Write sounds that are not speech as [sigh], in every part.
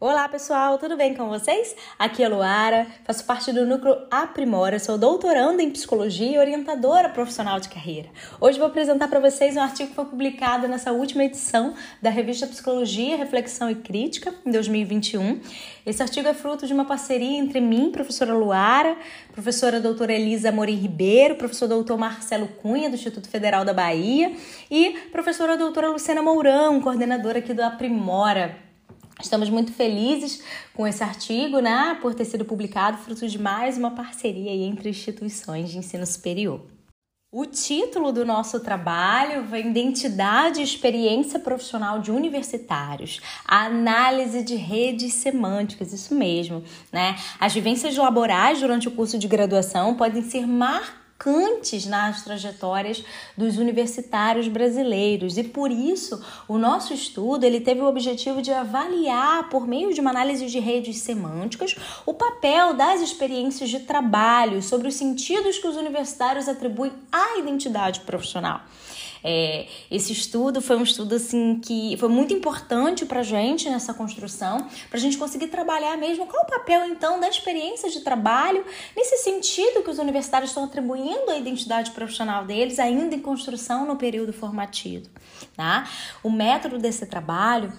Olá pessoal, tudo bem com vocês? Aqui é Luara, faço parte do núcleo Aprimora, sou doutoranda em psicologia e orientadora profissional de carreira. Hoje vou apresentar para vocês um artigo que foi publicado nessa última edição da revista Psicologia, Reflexão e Crítica, em 2021. Esse artigo é fruto de uma parceria entre mim, professora Luara, professora doutora Elisa Amorim Ribeiro, professor doutor Marcelo Cunha, do Instituto Federal da Bahia, e professora doutora Luciana Mourão, coordenadora aqui do Aprimora. Estamos muito felizes com esse artigo, né, por ter sido publicado, fruto de mais uma parceria entre instituições de ensino superior. O título do nosso trabalho vem Identidade e Experiência Profissional de Universitários, análise de redes semânticas, isso mesmo, né? As vivências laborais durante o curso de graduação podem ser marcadas marcantes nas trajetórias dos universitários brasileiros e por isso o nosso estudo ele teve o objetivo de avaliar por meio de uma análise de redes semânticas o papel das experiências de trabalho sobre os sentidos que os universitários atribuem à identidade profissional. É, esse estudo foi um estudo assim que foi muito importante para gente nessa construção, para a gente conseguir trabalhar mesmo qual o papel então da experiência de trabalho nesse sentido que os universitários estão atribuindo à identidade profissional deles ainda em construção no período formativo. Tá? O método desse trabalho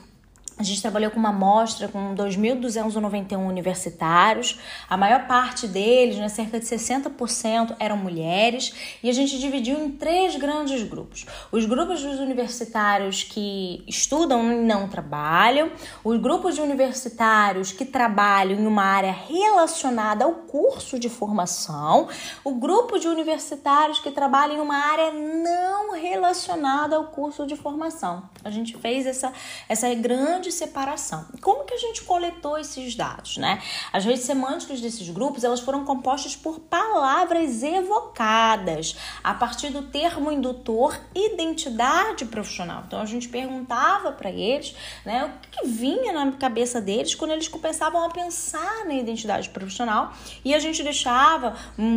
a gente trabalhou com uma amostra com 2.291 universitários. A maior parte deles, né, cerca de 60%, eram mulheres. E a gente dividiu em três grandes grupos: os grupos dos universitários que estudam e não trabalham, os grupos de universitários que trabalham em uma área relacionada ao curso de formação, o grupo de universitários que trabalham em uma área não relacionada ao curso de formação. A gente fez essa, essa grande de separação. Como que a gente coletou esses dados, né? As redes semânticas desses grupos, elas foram compostas por palavras evocadas a partir do termo indutor identidade profissional. Então a gente perguntava para eles, né, o que, que vinha na cabeça deles quando eles começavam a pensar na identidade profissional e a gente deixava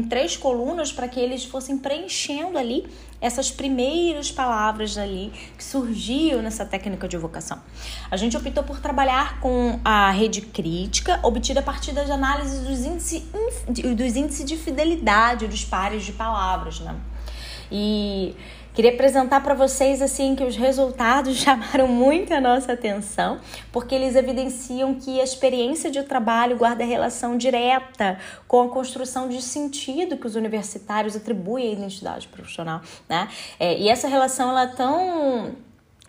três colunas para que eles fossem preenchendo ali essas primeiras palavras ali que surgiam nessa técnica de evocação. A gente optou por trabalhar com a rede crítica, obtida a partir das análises dos índices, dos índices de fidelidade dos pares de palavras, né? E Queria apresentar para vocês assim que os resultados [laughs] chamaram muito a nossa atenção, porque eles evidenciam que a experiência de trabalho guarda relação direta com a construção de sentido que os universitários atribuem à identidade profissional, né? É, e essa relação ela é tão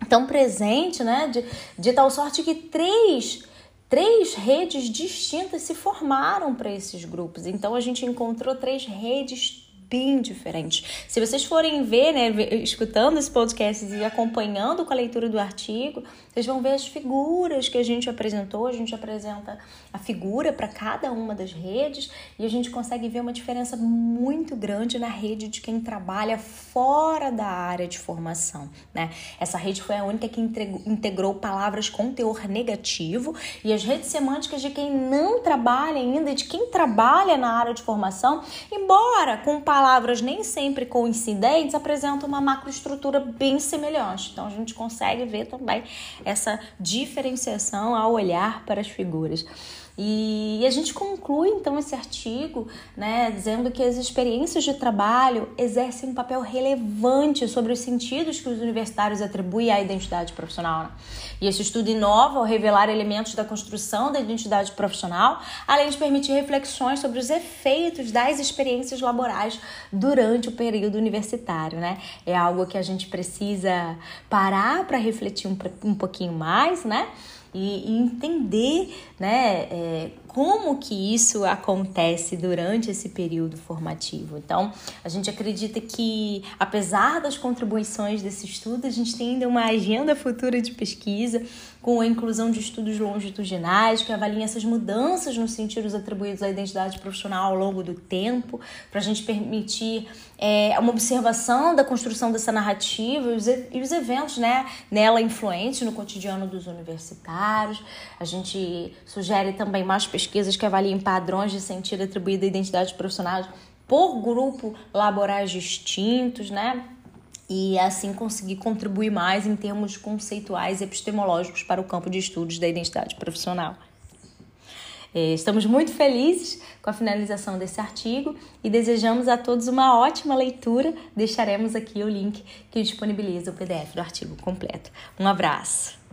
tão presente, né? De, de tal sorte que três três redes distintas se formaram para esses grupos. Então a gente encontrou três redes bem diferentes. Se vocês forem ver, né, escutando esse podcast e acompanhando com a leitura do artigo, vocês vão ver as figuras que a gente apresentou. A gente apresenta a figura para cada uma das redes e a gente consegue ver uma diferença muito grande na rede de quem trabalha fora da área de formação, né? Essa rede foi a única que integrou palavras com teor negativo e as redes semânticas de quem não trabalha ainda, de quem trabalha na área de formação, embora com palavras nem sempre coincidentes, apresentam uma macroestrutura bem semelhante. Então a gente consegue ver também essa diferenciação ao olhar para as figuras. E a gente conclui então esse artigo, né, dizendo que as experiências de trabalho exercem um papel relevante sobre os sentidos que os universitários atribuem à identidade profissional. Né? E esse estudo inova ao revelar elementos da construção da identidade profissional, além de permitir reflexões sobre os efeitos das experiências laborais durante o período universitário, né? É algo que a gente precisa parar para refletir um, um pouquinho mais, né? E, entender né, é, como que isso acontece durante esse período formativo. Então, a gente acredita que, apesar das contribuições desse estudo, a gente tem ainda uma agenda futura de pesquisa com a inclusão de estudos longitudinais que avaliem essas mudanças nos sentidos atribuídos à identidade profissional ao longo do tempo, para a gente permitir é, uma observação da construção dessa narrativa e os, e os eventos né, nela influentes no cotidiano dos universitários. A gente sugere também mais pesquisas que avaliem padrões de sentido atribuído à identidade profissional por grupo laborais distintos, né? E assim conseguir contribuir mais em termos conceituais e epistemológicos para o campo de estudos da identidade profissional. É, estamos muito felizes com a finalização desse artigo e desejamos a todos uma ótima leitura. Deixaremos aqui o link que disponibiliza o PDF do artigo completo. Um abraço!